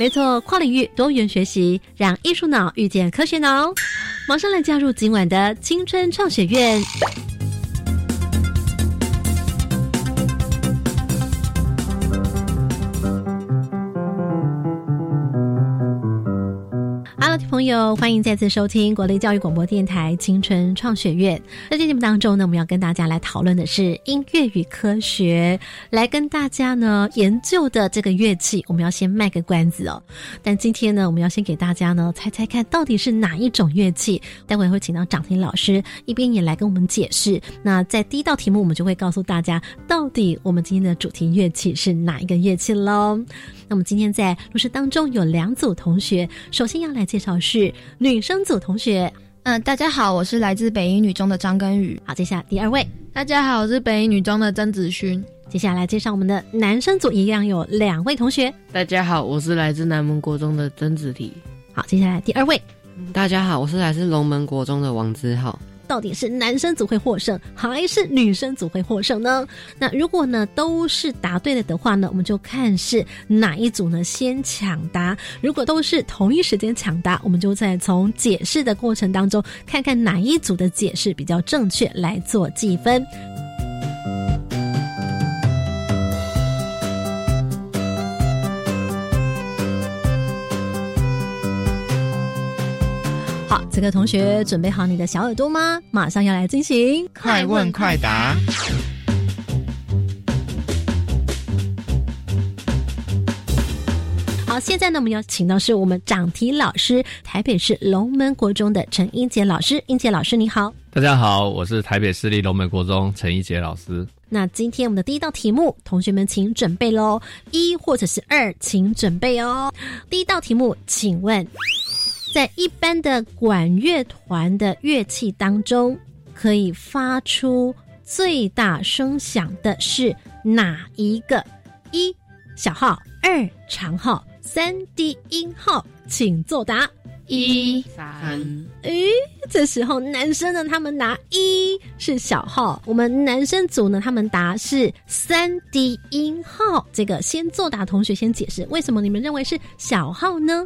没错，跨领域多元学习，让艺术脑遇见科学脑。马上来加入今晚的青春创学院。朋友，欢迎再次收听国立教育广播电台青春创学院。在这节目当中呢，我们要跟大家来讨论的是音乐与科学，来跟大家呢研究的这个乐器，我们要先卖个关子哦。但今天呢，我们要先给大家呢猜猜看到底是哪一种乐器。待会会请到掌听老师一边也来跟我们解释。那在第一道题目，我们就会告诉大家到底我们今天的主题乐器是哪一个乐器喽。那么今天在录制当中有两组同学，首先要来介绍。女生组同学，嗯，大家好，我是来自北英女中的张根宇。好，接下来第二位，大家好，我是北英女中的曾子勋。接下来介绍我们的男生组，一样有两位同学。大家好，我是来自南门国中的曾子提。好，接下来第二位，大家好，我是来自龙门国中的王之浩。到底是男生组会获胜，还是女生组会获胜呢？那如果呢都是答对了的话呢，我们就看是哪一组呢先抢答。如果都是同一时间抢答，我们就再从解释的过程当中看看哪一组的解释比较正确来做计分。好，这个同学准备好你的小耳朵吗？马上要来进行快问快答。好，现在呢，我们要请到是我们掌题老师，台北市龙门国中的陈英杰老师。英杰老师，你好。大家好，我是台北市立龙门国中陈英杰老师。那今天我们的第一道题目，同学们请准备喽，一或者是二，请准备哦。第一道题目，请问。在一般的管乐团的乐器当中，可以发出最大声响的是哪一个？一小号，二长号，三低音号，请作答。一三。诶，这时候男生呢，他们答一是小号；我们男生组呢，他们答是三低音号。这个先作答同学先解释，为什么你们认为是小号呢？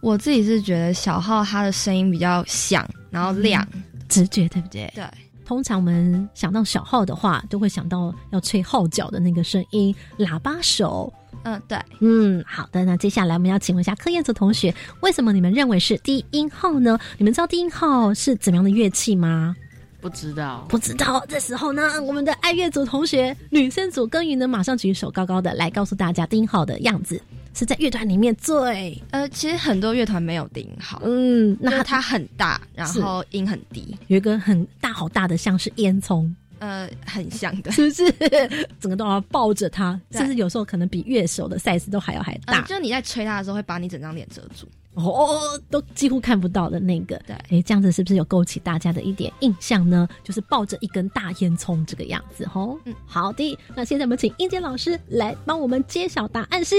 我自己是觉得小号它的声音比较响，然后亮，直觉对不对？对。通常我们想到小号的话，都会想到要吹号角的那个声音，喇叭手。嗯，对。嗯，好的。那接下来我们要请问一下柯燕子同学，为什么你们认为是低音号呢？你们知道低音号是怎么样的乐器吗？不知道，不知道。这时候呢，我们的爱乐组同学，女生组耕耘呢，马上举手高高的来告诉大家低音号的样子。是在乐团里面最呃，其实很多乐团没有低音号，嗯，那它很大，然后音很低，有一个很大好大的像是烟囱，呃，很像的，是不是？整个都要抱着它，甚至有时候可能比乐手的 size 都还要还大，就你在吹它的时候会把你整张脸遮住，哦，都几乎看不到的那个，对，哎，这样子是不是有勾起大家的一点印象呢？就是抱着一根大烟囱这个样子，吼，嗯，好的，那现在我们请英杰老师来帮我们揭晓答案是。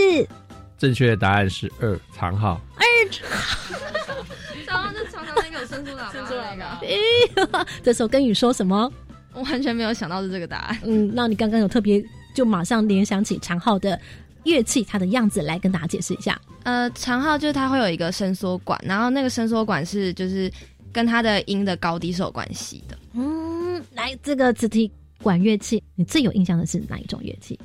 正确的答案是二长号。二长号就常常那个伸出喇叭那个。这时候跟你说什么？我完全没有想到是这个答案。嗯，那你刚刚有特别就马上联想起长号的乐器，它的样子来跟大家解释一下。呃，长号就是它会有一个伸缩管，然后那个伸缩管是就是跟它的音的高低是有关系的。嗯，来这个子体管乐器，你最有印象的是哪一种乐器？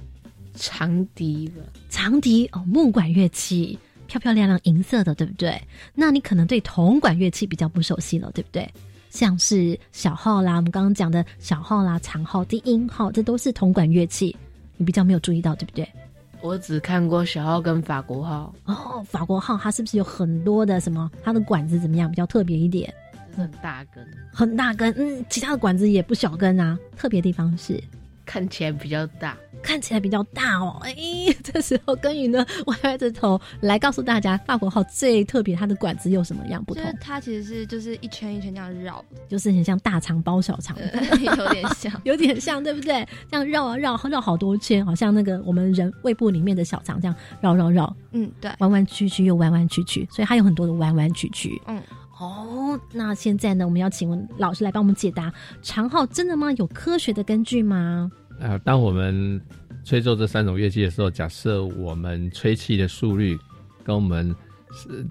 长笛吧，长笛哦，木管乐器，漂漂亮亮银色的，对不对？那你可能对铜管乐器比较不熟悉了，对不对？像是小号啦，我们刚刚讲的小号啦、长号、低音号，这都是铜管乐器，你比较没有注意到，对不对？我只看过小号跟法国号哦，法国号它是不是有很多的什么？它的管子怎么样？比较特别一点，很大根，很大根，嗯，其他的管子也不小根啊。特别地方是。看起来比较大，看起来比较大哦。哎，这时候耕耘呢歪歪着头来告诉大家，法国号最特别，它的管子有什么样不同？它其实是就是一圈一圈这样绕，就是很像大肠包小肠，有点像，有点像，对不对？这样绕啊绕，绕好多圈，好像那个我们人胃部里面的小肠这样绕绕绕。嗯，对，弯弯曲曲又弯弯曲曲，所以它有很多的弯弯曲曲。嗯。哦，那现在呢？我们要请问老师来帮我们解答：长号真的吗？有科学的根据吗？呃，当我们吹奏这三种乐器的时候，假设我们吹气的速率跟我们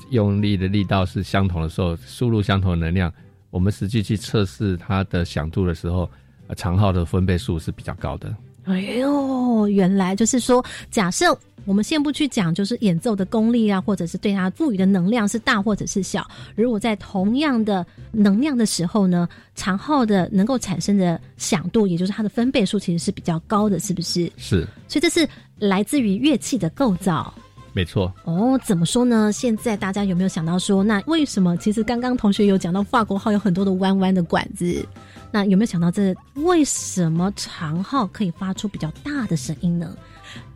用力的力道是相同的时候，输入相同的能量，我们实际去测试它的响度的时候，长号的分贝数是比较高的。哎呦，原来就是说，假设。我们先不去讲，就是演奏的功力啊，或者是对它赋予的能量是大或者是小。如果在同样的能量的时候呢，长号的能够产生的响度，也就是它的分贝数，其实是比较高的，是不是？是。所以这是来自于乐器的构造。没错。哦，怎么说呢？现在大家有没有想到说，那为什么？其实刚刚同学有讲到法国号有很多的弯弯的管子，那有没有想到这为什么长号可以发出比较大的声音呢？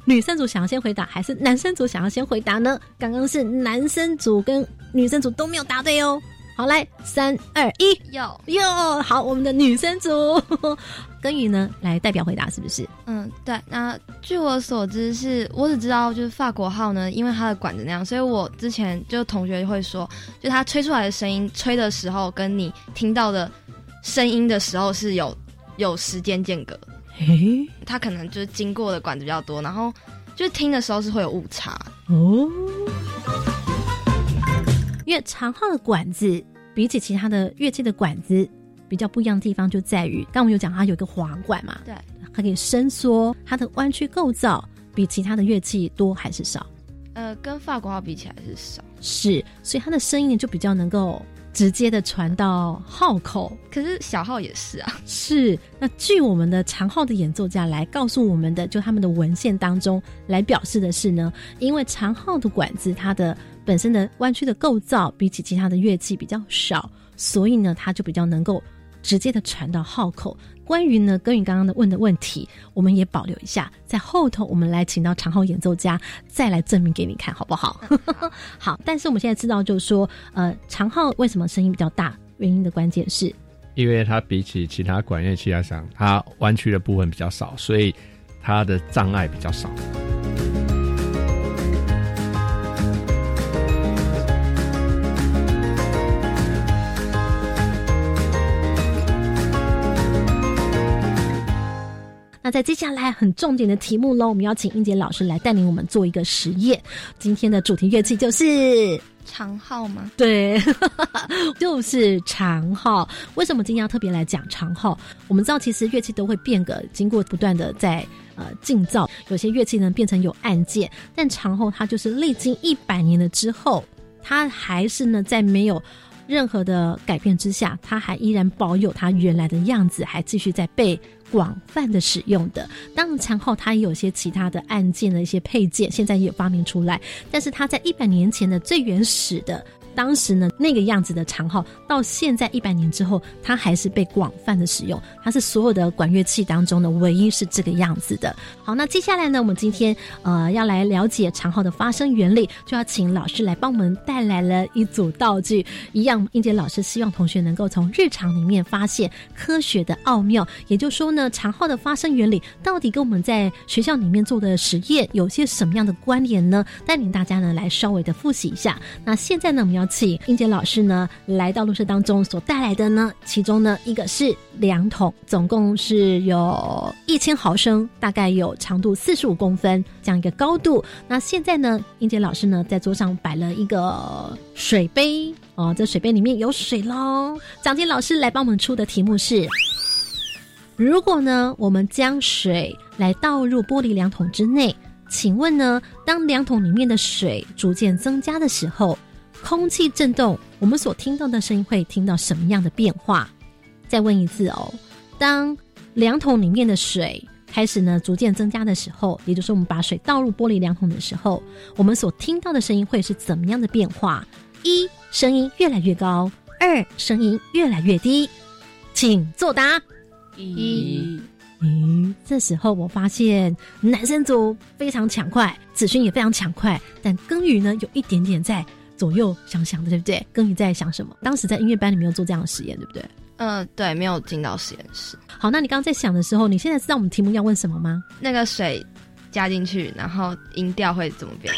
女生组想要先回答，还是男生组想要先回答呢？刚刚是男生组跟女生组都没有答对哦。好，来三二一，有有好，我们的女生组 根宇呢来代表回答，是不是？嗯，对。那据我所知，是我只知道就是法国号呢，因为它的管子那样，所以我之前就同学会说，就它吹出来的声音，吹的时候跟你听到的声音的时候是有有时间间隔。诶，它可能就是经过的管子比较多，然后就是听的时候是会有误差哦。因为长号的管子比起其他的乐器的管子比较不一样的地方就在于，刚我们有讲它有一个滑管嘛，对，它可以伸缩，它的弯曲构造比其他的乐器多还是少？呃，跟法国号比起来是少，是，所以它的声音就比较能够。直接的传到号口，可是小号也是啊。是，那据我们的长号的演奏家来告诉我们的，就他们的文献当中来表示的是呢，因为长号的管子它的本身的弯曲的构造比起其他的乐器比较少，所以呢，它就比较能够直接的传到号口。关于呢，根于刚刚的问的问题，我们也保留一下，在后头我们来请到长号演奏家再来证明给你看，好不好？好。但是我们现在知道，就是说，呃，长号为什么声音比较大？原因的关键是，因为它比起其他管乐器来讲，它弯曲的部分比较少，所以它的障碍比较少。那在接下来很重点的题目喽，我们邀请英杰老师来带领我们做一个实验。今天的主题乐器就是长号吗？对，就是长号。为什么今天要特别来讲长号？我们知道，其实乐器都会变革，经过不断的在呃进造，有些乐器呢变成有按键，但长号它就是历经一百年了之后，它还是呢在没有任何的改变之下，它还依然保有它原来的样子，还继续在被。广泛的使用的，当然前后它也有些其他的按键的一些配件，现在也有发明出来，但是它在一百年前的最原始的。当时呢，那个样子的长号，到现在一百年之后，它还是被广泛的使用。它是所有的管乐器当中呢，唯一是这个样子的。好，那接下来呢，我们今天呃要来了解长号的发声原理，就要请老师来帮我们带来了一组道具。一样，英杰老师希望同学能够从日常里面发现科学的奥妙。也就是说呢，长号的发声原理到底跟我们在学校里面做的实验有些什么样的关联呢？带领大家呢来稍微的复习一下。那现在呢，我们要。请英杰老师呢来到录室当中所带来的呢，其中呢一个是两桶，总共是有一千毫升，大概有长度四十五公分这样一个高度。那现在呢，英杰老师呢在桌上摆了一个水杯哦，这水杯里面有水喽。蒋金老师来帮我们出的题目是：如果呢我们将水来倒入玻璃两桶之内，请问呢，当两桶里面的水逐渐增加的时候？空气震动，我们所听到的声音会听到什么样的变化？再问一次哦，当量桶里面的水开始呢逐渐增加的时候，也就是我们把水倒入玻璃量桶的时候，我们所听到的声音会是怎么样的变化？一，声音越来越高；二，声音越来越低。请作答。一，嗯，这时候我发现男生组非常抢快，子勋也非常抢快，但耕耘呢有一点点在左右想想的，对不对？耕耘在想什么？当时在音乐班里没有做这样的实验，对不对？嗯，对，没有进到实验室。好，那你刚刚在想的时候，你现在知道我们题目要问什么吗？那个水加进去，然后音调会怎么变？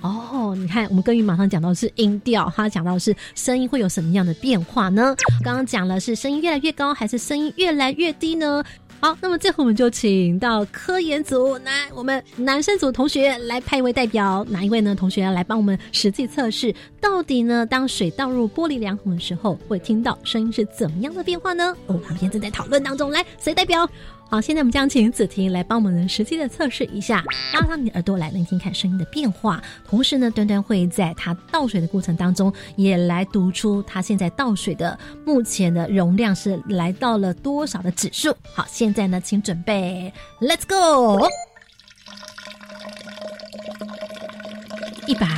哦，你看，我们根耘马上讲到的是音调，他讲到的是声音会有什么样的变化呢？刚刚讲了是声音越来越高，还是声音越来越低呢？好，那么最后我们就请到科研组，来我们男生组同学来派一位代表，哪一位呢？同学来帮我们实际测试，到底呢，当水倒入玻璃量孔的时候，会听到声音是怎么样的变化呢？我，们现在正在讨论当中，来，谁代表？好，现在我们将请子婷来帮我们实际的测试一下，拉上你的耳朵来聆听看声音的变化。同时呢，端端会在他倒水的过程当中，也来读出他现在倒水的目前的容量是来到了多少的指数。好，现在呢，请准备，Let's go，一百，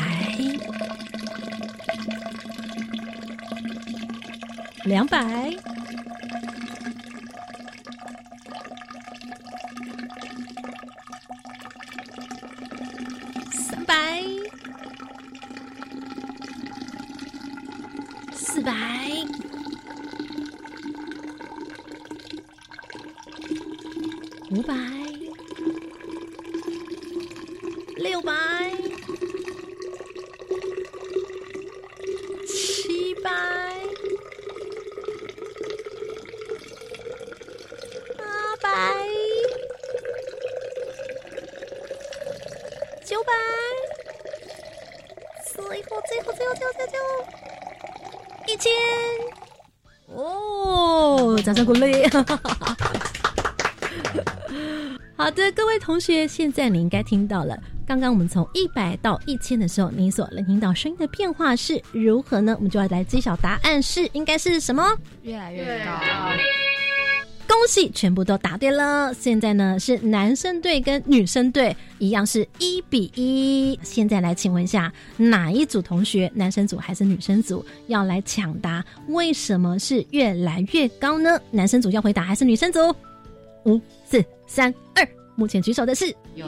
两百。三百，四百，五百，六百，七百，八百。九百，最后最后最后最后最后一千，哦，掌声鼓励！好的，各位同学，现在你应该听到了，刚刚我们从一百到一千的时候，你所能听到声音的变化是如何呢？我们就要来揭晓答案是应该是什么？越来越高。恭喜，全部都答对了。现在呢是男生队跟女生队一样是一比一。现在来请问一下，哪一组同学，男生组还是女生组要来抢答？为什么是越来越高呢？男生组要回答还是女生组？五、四、三、二，目前举手的是有。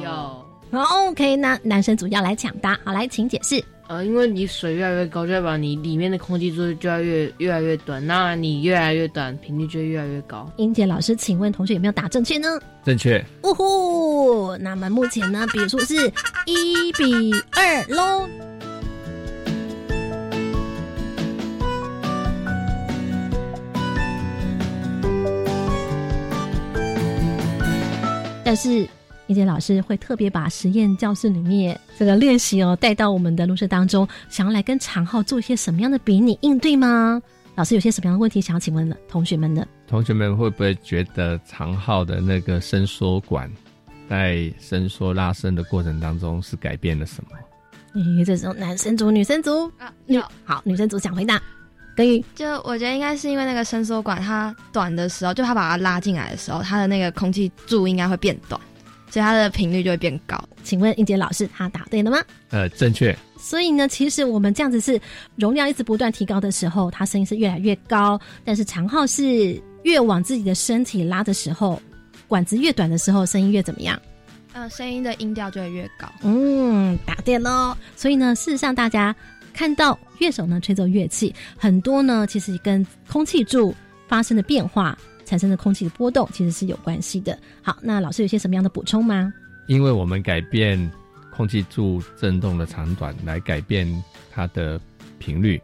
好，OK，那男生组要来抢答。好，来，请解释。呃，因为你水越来越高，就代表你里面的空气柱就要越越来越短，那你越来越短，频率就越来越高。英杰老师，请问同学有没有答正确呢？正确。呜呼，那么目前呢，比数是一比二喽。但是。一杰老师会特别把实验教室里面这个练习哦带到我们的录室当中，想要来跟长浩做一些什么样的比拟应对吗？老师有些什么样的问题想要请问了同学们呢？同学们会不会觉得长浩的那个伸缩管在伸缩拉伸的过程当中是改变了什么？咦，这种男生组、女生组啊，女好，女生组想回答。等于就我觉得应该是因为那个伸缩管它短的时候，就它把它拉进来的时候，它的那个空气柱应该会变短。所以它的频率就会变高。请问应杰老师，他答对了吗？呃，正确。所以呢，其实我们这样子是容量一直不断提高的时候，它声音是越来越高；但是长号是越往自己的身体拉的时候，管子越短的时候，声音越怎么样？呃，声音的音调就会越高。嗯，答对喽。所以呢，事实上大家看到乐手呢吹奏乐器，很多呢其实跟空气柱发生的变化。产生的空气的波动其实是有关系的。好，那老师有些什么样的补充吗？因为我们改变空气柱振动的长短来改变它的频率，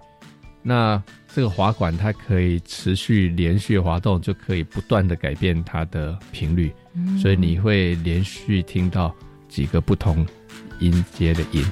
那这个滑管它可以持续连续滑动，就可以不断的改变它的频率，所以你会连续听到几个不同音阶的音。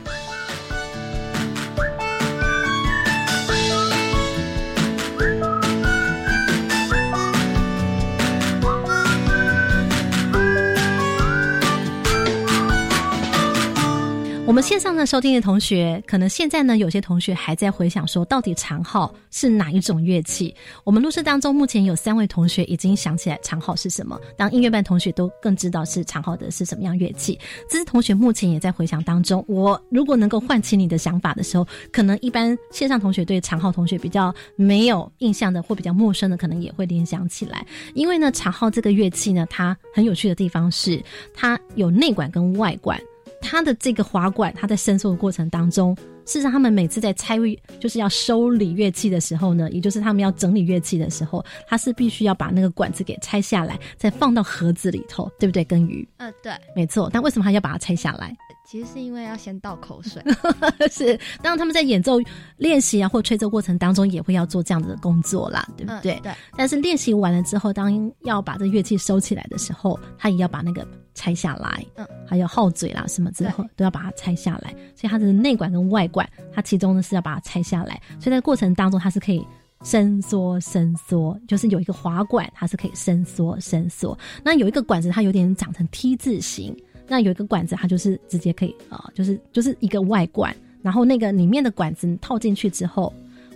线上呢收听的同学，可能现在呢有些同学还在回想说，到底长号是哪一种乐器？我们录制当中目前有三位同学已经想起来长号是什么，当音乐班同学都更知道是长号的是什么样乐器。这是同学目前也在回想当中。我如果能够唤起你的想法的时候，可能一般线上同学对长号同学比较没有印象的或比较陌生的，可能也会联想起来。因为呢，长号这个乐器呢，它很有趣的地方是它有内管跟外管。它的这个滑管，它在伸缩的过程当中，事实上他们每次在拆就是要收理乐器的时候呢，也就是他们要整理乐器的时候，他是必须要把那个管子给拆下来，再放到盒子里头，对不对？跟鱼，嗯，对，没错。但为什么还要把它拆下来？其实是因为要先倒口水。是，当他们在演奏练习啊或吹奏过程当中，也会要做这样子的工作啦，对不对？对。但是练习完了之后，当要把这乐器收起来的时候，他也要把那个拆下来。嗯。还有号嘴啦什么之后，都要把它拆下来。所以它的内管跟外管，它其中呢是要把它拆下来。所以在过程当中，它是可以伸缩伸缩，就是有一个滑管，它是可以伸缩伸缩。那有一个管子，它有点长成 T 字形。那有一个管子，它就是直接可以呃，就是就是一个外管，然后那个里面的管子套进去之后，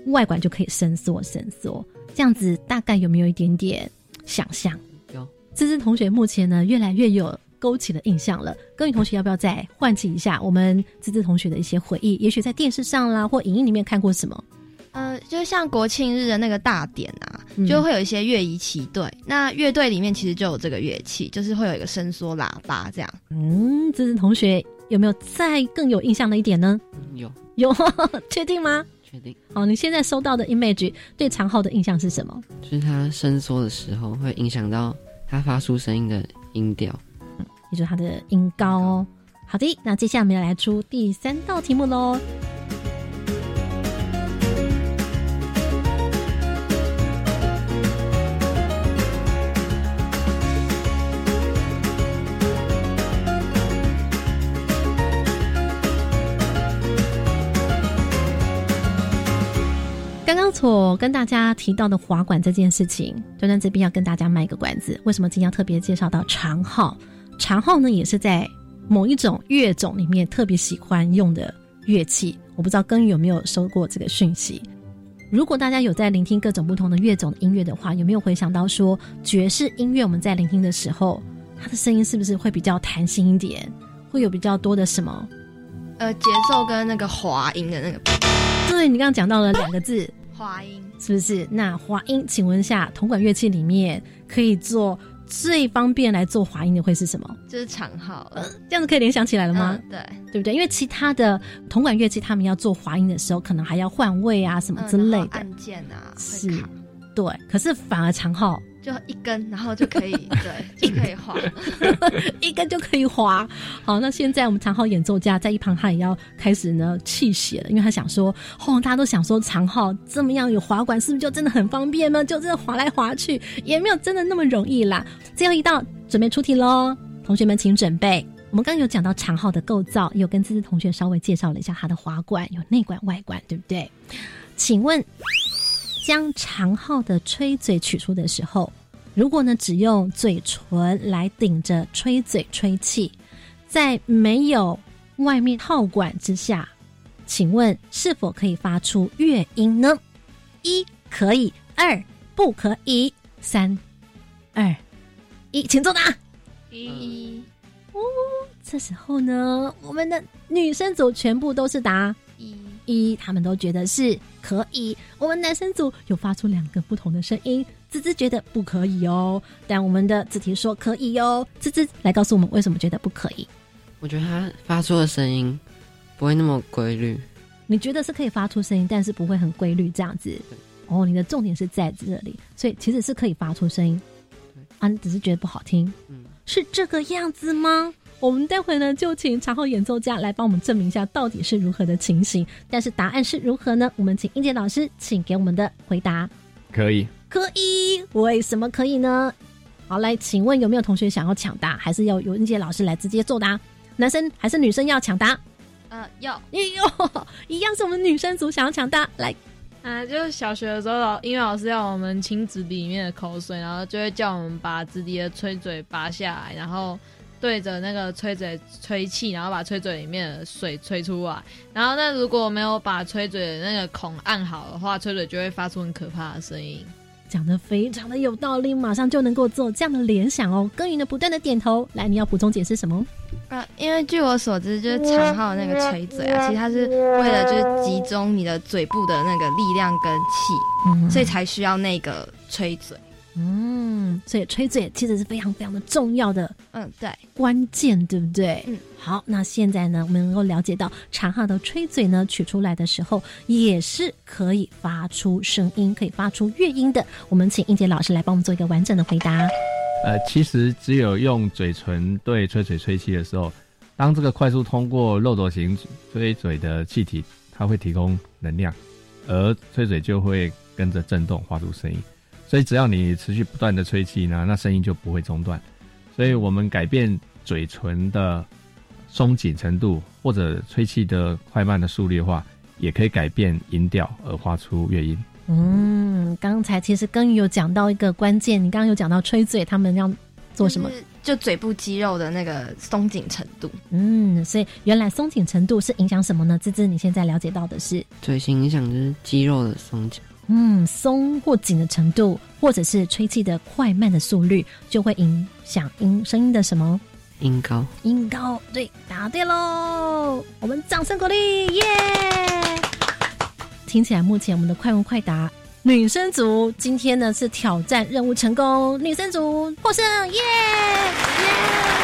外管就可以伸缩伸缩，这样子大概有没有一点点想象？有，芝芝同学目前呢越来越有勾起的印象了。各位同学要不要再唤起一下我们芝芝同学的一些回忆？也许在电视上啦或影音里面看过什么？呃，就像国庆日的那个大典啊，就会有一些乐仪齐队。那乐队里面其实就有这个乐器，就是会有一个伸缩喇叭这样。嗯，芝芝同学有没有再更有印象的一点呢？有有，确定吗？确定。好，你现在收到的 image 对长号的印象是什么？就是它伸缩的时候会影响到它发出声音的音调，也就是它的音高哦。好的，那接下来我们要来出第三道题目喽。刚刚所跟大家提到的滑管这件事情，端端这边要跟大家卖个关子。为什么今天要特别介绍到长号？长号呢，也是在某一种乐种里面特别喜欢用的乐器。我不知道根有没有收过这个讯息。如果大家有在聆听各种不同的乐种的音乐的话，有没有回想到说爵士音乐我们在聆听的时候，它的声音是不是会比较弹性一点？会有比较多的什么？呃，节奏跟那个滑音的那个。对你刚刚讲到了两个字，滑音是不是？那滑音，请问一下，铜管乐器里面可以做最方便来做滑音的会是什么？就是长号，这样子可以联想起来了吗？对，对不对？因为其他的铜管乐器，他们要做滑音的时候，可能还要换位啊，什么之类的按键啊，是，对。可是反而长号。就一根，然后就可以 对，就可以滑，一根就可以滑。好，那现在我们长号演奏家在一旁，他也要开始呢气血了，因为他想说，哦，大家都想说长号这么样有滑管，是不是就真的很方便呢？就真的滑来滑去，也没有真的那么容易啦。最后一道准备出题喽，同学们请准备。我们刚刚有讲到长号的构造，有跟芝芝同学稍微介绍了一下它的滑管，有内管、外管，对不对？请问。将长号的吹嘴取出的时候，如果呢只用嘴唇来顶着吹嘴吹气，在没有外面套管之下，请问是否可以发出乐音呢？一可以，二不可以，三二一，请作答。一哦，这时候呢，我们的女生组全部都是答一。他们都觉得是可以。我们男生组有发出两个不同的声音，滋滋觉得不可以哦。但我们的子题说可以哦，滋滋来告诉我们为什么觉得不可以。我觉得他发出的声音不会那么规律。你觉得是可以发出声音，但是不会很规律这样子。哦，你的重点是在这里，所以其实是可以发出声音。啊，你只是觉得不好听。嗯，是这个样子吗？我们待会呢，就请长号演奏家来帮我们证明一下到底是如何的情形。但是答案是如何呢？我们请英杰老师，请给我们的回答。可以，可以，为什么可以呢？好，来，请问有没有同学想要抢答，还是要由英杰老师来直接作答？男生还是女生要抢答？呃，要，哟，一样是我们女生组想要抢答。来，啊，就是小学的时候，老音乐老师要我们清纸笔里面的口水，然后就会叫我们把纸底的吹嘴拔下来，然后。对着那个吹嘴吹气，然后把吹嘴里面的水吹出来。然后那如果没有把吹嘴的那个孔按好的话，吹嘴就会发出很可怕的声音。讲的非常的有道理，马上就能够做这样的联想哦。耕耘的不断的点头，来，你要补充解释什么？啊，因为据我所知，就是长号那个吹嘴啊，其实它是为了就是集中你的嘴部的那个力量跟气，所以才需要那个吹嘴。嗯，所以吹嘴其实是非常非常的重要的，嗯，对，关键对不对？嗯，好，那现在呢，我们能够了解到长号的吹嘴呢，取出来的时候也是可以发出声音，可以发出乐音的。我们请英杰老师来帮我们做一个完整的回答。呃，其实只有用嘴唇对吹嘴吹气的时候，当这个快速通过漏斗型吹嘴的气体，它会提供能量，而吹嘴就会跟着震动发出声音。所以只要你持续不断的吹气呢，那声音就不会中断。所以我们改变嘴唇的松紧程度，或者吹气的快慢的速率的话，也可以改变音调而发出乐音。嗯，刚才其实根宇有讲到一个关键，你刚刚有讲到吹嘴，他们要做什么？就嘴部肌肉的那个松紧程度。嗯，所以原来松紧程度是影响什么呢？芝芝，你现在了解到的是嘴型影响就是肌肉的松紧。嗯，松或紧的程度，或者是吹气的快慢的速率，就会影响音声音的什么音高？音高，对，答对喽！我们掌声鼓励，耶！听起来目前我们的快问快答女生组今天呢是挑战任务成功，女生组获胜，耶耶！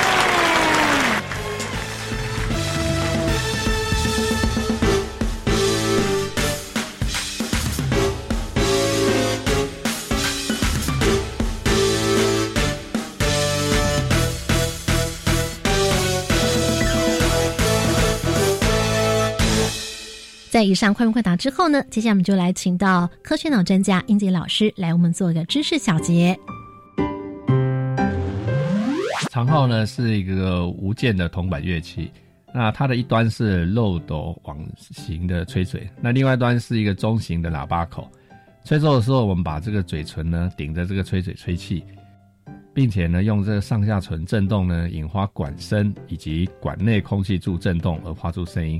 在以上快问快答之后呢，接下来我们就来请到科学脑专家英杰老师来我们做一个知识小结。长号呢是一个无键的铜管乐器，那它的一端是漏斗网形的吹嘴，那另外一端是一个中型的喇叭口。吹奏的时候，我们把这个嘴唇呢顶着这个吹嘴吹气，并且呢用这个上下唇震动呢引发管身以及管内空气柱震动而发出声音。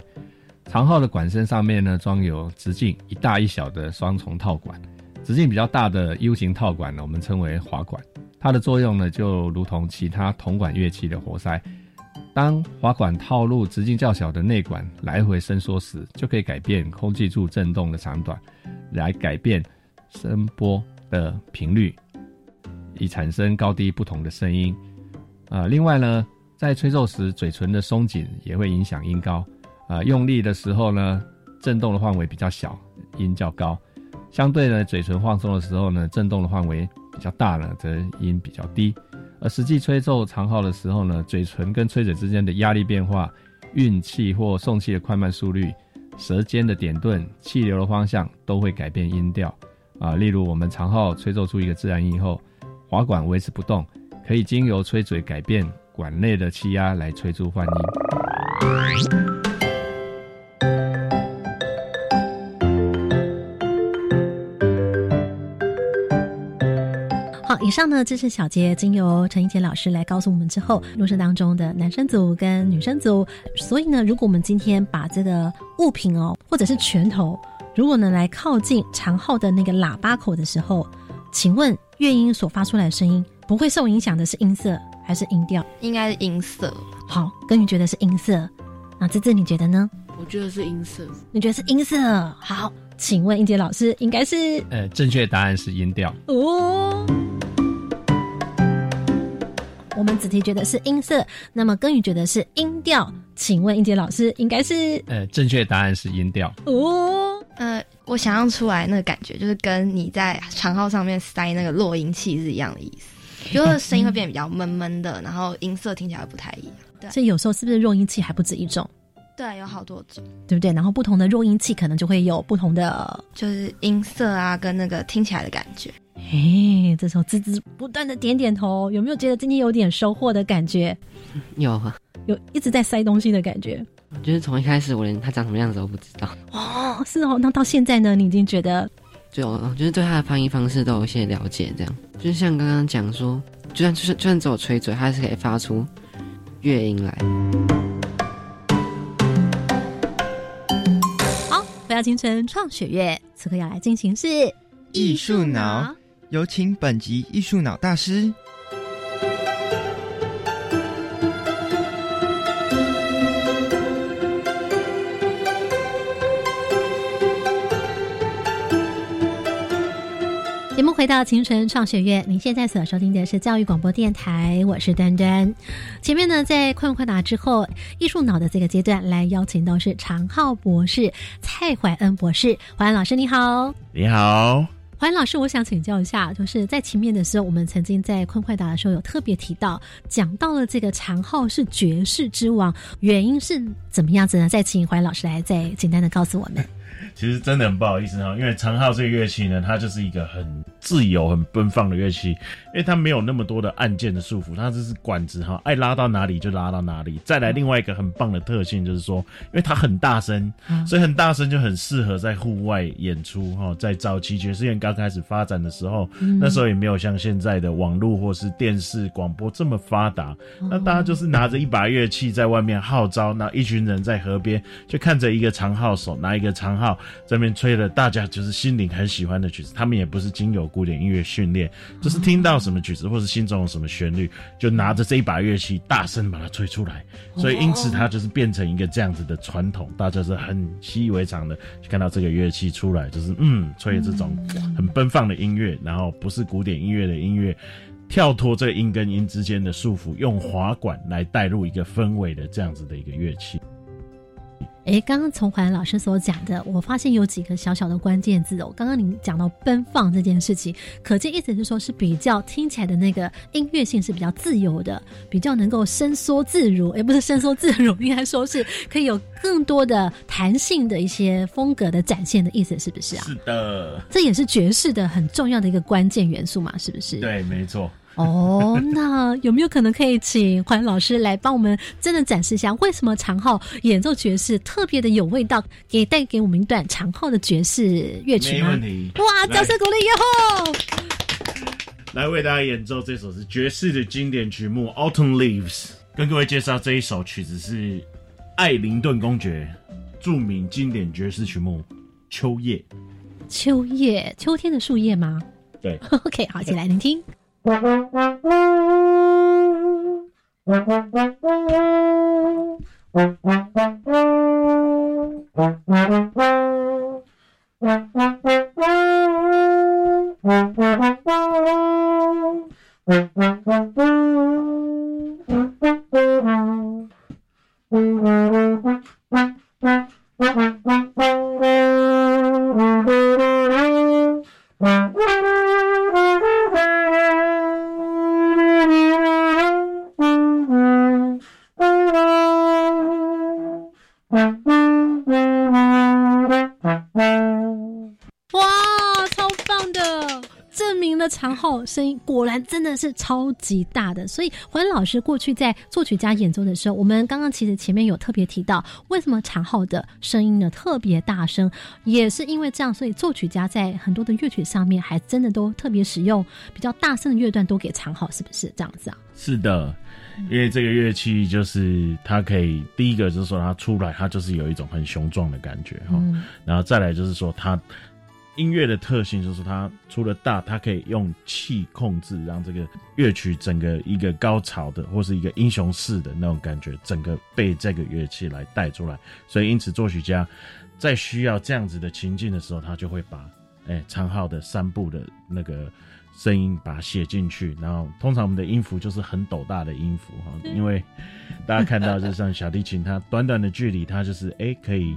长号的管身上面呢装有直径一大一小的双重套管，直径比较大的 U 型套管呢，我们称为滑管。它的作用呢就如同其他铜管乐器的活塞，当滑管套入直径较小的内管来回伸缩时，就可以改变空气柱振动的长短，来改变声波的频率，以产生高低不同的声音。啊，另外呢，在吹奏时，嘴唇的松紧也会影响音高。啊，用力的时候呢，震动的范围比较小，音较高；相对呢，嘴唇放松的时候呢，震动的范围比较大呢，则音比较低。而实际吹奏长号的时候呢，嘴唇跟吹嘴之间的压力变化、运气或送气的快慢速率、舌尖的点顿、气流的方向都会改变音调。啊，例如我们长号吹奏出一个自然音后，滑管维持不动，可以经由吹嘴改变管内的气压来吹出换音。上呢，这是小杰经由陈一杰老师来告诉我们之后，录声当中的男生组跟女生组，所以呢，如果我们今天把这个物品哦，或者是拳头，如果呢来靠近长号的那个喇叭口的时候，请问乐音所发出来的声音不会受影响的是音色还是音调？应该是音色。好，根宇觉得是音色，那芝芝你觉得呢？我觉得是音色。你觉得是音色？好，请问英杰老师应该是？呃，正确答案是音调。哦。我们子题觉得是音色，那么根宇觉得是音调。请问英杰老师应该是？呃，正确答案是音调。哦，呃，我想象出来那个感觉，就是跟你在长号上面塞那个落音器是一样的意思，就是声音会变得比较闷闷的，然后音色听起来不太一样。对，所以有时候是不是弱音器还不止一种？对，有好多种，对不对？然后不同的弱音器可能就会有不同的，就是音色啊，跟那个听起来的感觉。嘿，这时候滋滋不断的点点头，有没有觉得今天有点收获的感觉？有啊，有一直在塞东西的感觉。就是从一开始我连他长什么样子都不知道。哦，是哦，那到现在呢，你已经觉得，就就是对他的发音方式都有一些了解，这样。就是像刚刚讲说，就算就算就算只有吹嘴，他还是可以发出乐音来。好，回到京城创学院，此刻要来进行是艺术脑，有请本集艺术脑大师。节目回到清晨创学院，您现在所收听的是教育广播电台，我是端端。前面呢，在快问快答之后，艺术脑的这个阶段，来邀请到是常浩博士蔡怀恩博士，怀恩老师你好，你好。怀老师，我想请教一下，就是在前面的时候，我们曾经在快快答的时候有特别提到，讲到了这个长号是绝世之王，原因是怎么样子呢？再请怀老师来再简单的告诉我们。其实真的很不好意思哈，因为长号这个乐器呢，它就是一个很自由、很奔放的乐器，因为它没有那么多的按键的束缚，它就是管子哈，爱拉到哪里就拉到哪里。再来另外一个很棒的特性就是说，因为它很大声，所以很大声就很适合在户外演出哈。在早期爵士乐刚开始发展的时候，那时候也没有像现在的网络或是电视广播这么发达，那大家就是拿着一把乐器在外面号召，那一群人在河边就看着一个长号手拿一个长号。这边吹了，大家就是心灵很喜欢的曲子。他们也不是经由古典音乐训练，就是听到什么曲子，或是心中有什么旋律，就拿着这一把乐器大声把它吹出来。所以因此它就是变成一个这样子的传统，大家是很习以为常的，看到这个乐器出来，就是嗯，吹这种很奔放的音乐，然后不是古典音乐的音乐，跳脱这个音跟音之间的束缚，用滑管来带入一个氛围的这样子的一个乐器。哎，刚刚从怀老师所讲的，我发现有几个小小的关键字哦。刚刚您讲到奔放这件事情，可见意思是说，是比较听起来的那个音乐性是比较自由的，比较能够伸缩自如，而不是伸缩自如，应该说是可以有更多的弹性的一些风格的展现的意思，是不是啊？是的，这也是爵士的很重要的一个关键元素嘛，是不是？对，没错。哦，那有没有可能可以请怀老师来帮我们真的展示一下，为什么长号演奏爵士特别的有味道，给带给我们一段长号的爵士乐曲吗？没问题。哇，掌声鼓励哟！来为大家演奏这首是爵士的经典曲目《Autumn Leaves》，跟各位介绍这一首曲子是艾灵顿公爵著名经典爵士曲目《秋叶》。秋叶，秋天的树叶吗？对。OK，好，一起来聆听。Thank 声真的是超级大的，所以黄老师过去在作曲家演奏的时候，我们刚刚其实前面有特别提到，为什么长号的声音呢特别大声，也是因为这样，所以作曲家在很多的乐曲上面还真的都特别使用比较大声的乐段都给长号，是不是这样子啊？是的，因为这个乐器就是它可以第一个就是说它出来它就是有一种很雄壮的感觉哈，然后再来就是说它。音乐的特性就是它除了大，它可以用气控制，让这个乐曲整个一个高潮的或是一个英雄式的那种感觉，整个被这个乐器来带出来。所以因此作曲家在需要这样子的情境的时候，他就会把哎长号的三部的那个。声音把它写进去，然后通常我们的音符就是很斗大的音符哈，因为大家看到就像小提琴，它短短的距离，它就是哎可以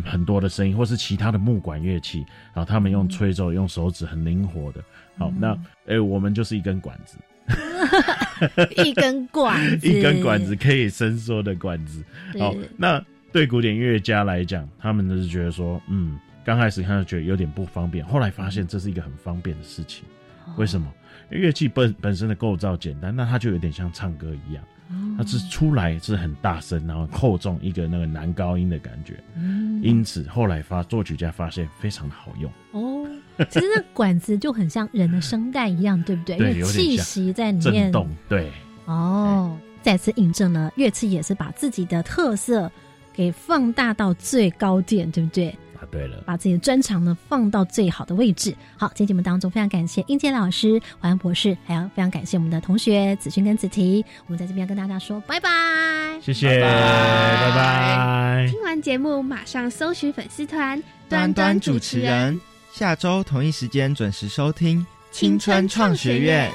很多的声音，或是其他的木管乐器，然后他们用吹奏用手指很灵活的。好，那哎我们就是一根管子，一根管子，一根管子可以伸缩的管子。好，那对古典音乐家来讲，他们就是觉得说，嗯，刚开始看到觉得有点不方便，后来发现这是一个很方便的事情。为什么？乐器本本身的构造简单，那它就有点像唱歌一样，它是出来是很大声，然后厚重一个那个男高音的感觉。嗯因此后来发作曲家发现非常的好用哦。其实那管子就很像人的声带一样，对不对？对，有气息在里面震动。对。哦，再次印证了乐器也是把自己的特色给放大到最高点，对不对？啊，对了，把自己的专长呢放到最好的位置。好，今天节目当中非常感谢英杰老师、华安博士，还有非常感谢我们的同学子勋跟子提，我们在这边要跟大家说拜拜，谢谢，拜拜。听完节目马上搜寻粉丝团端端主持人，下周同一时间准时收听青春创学院。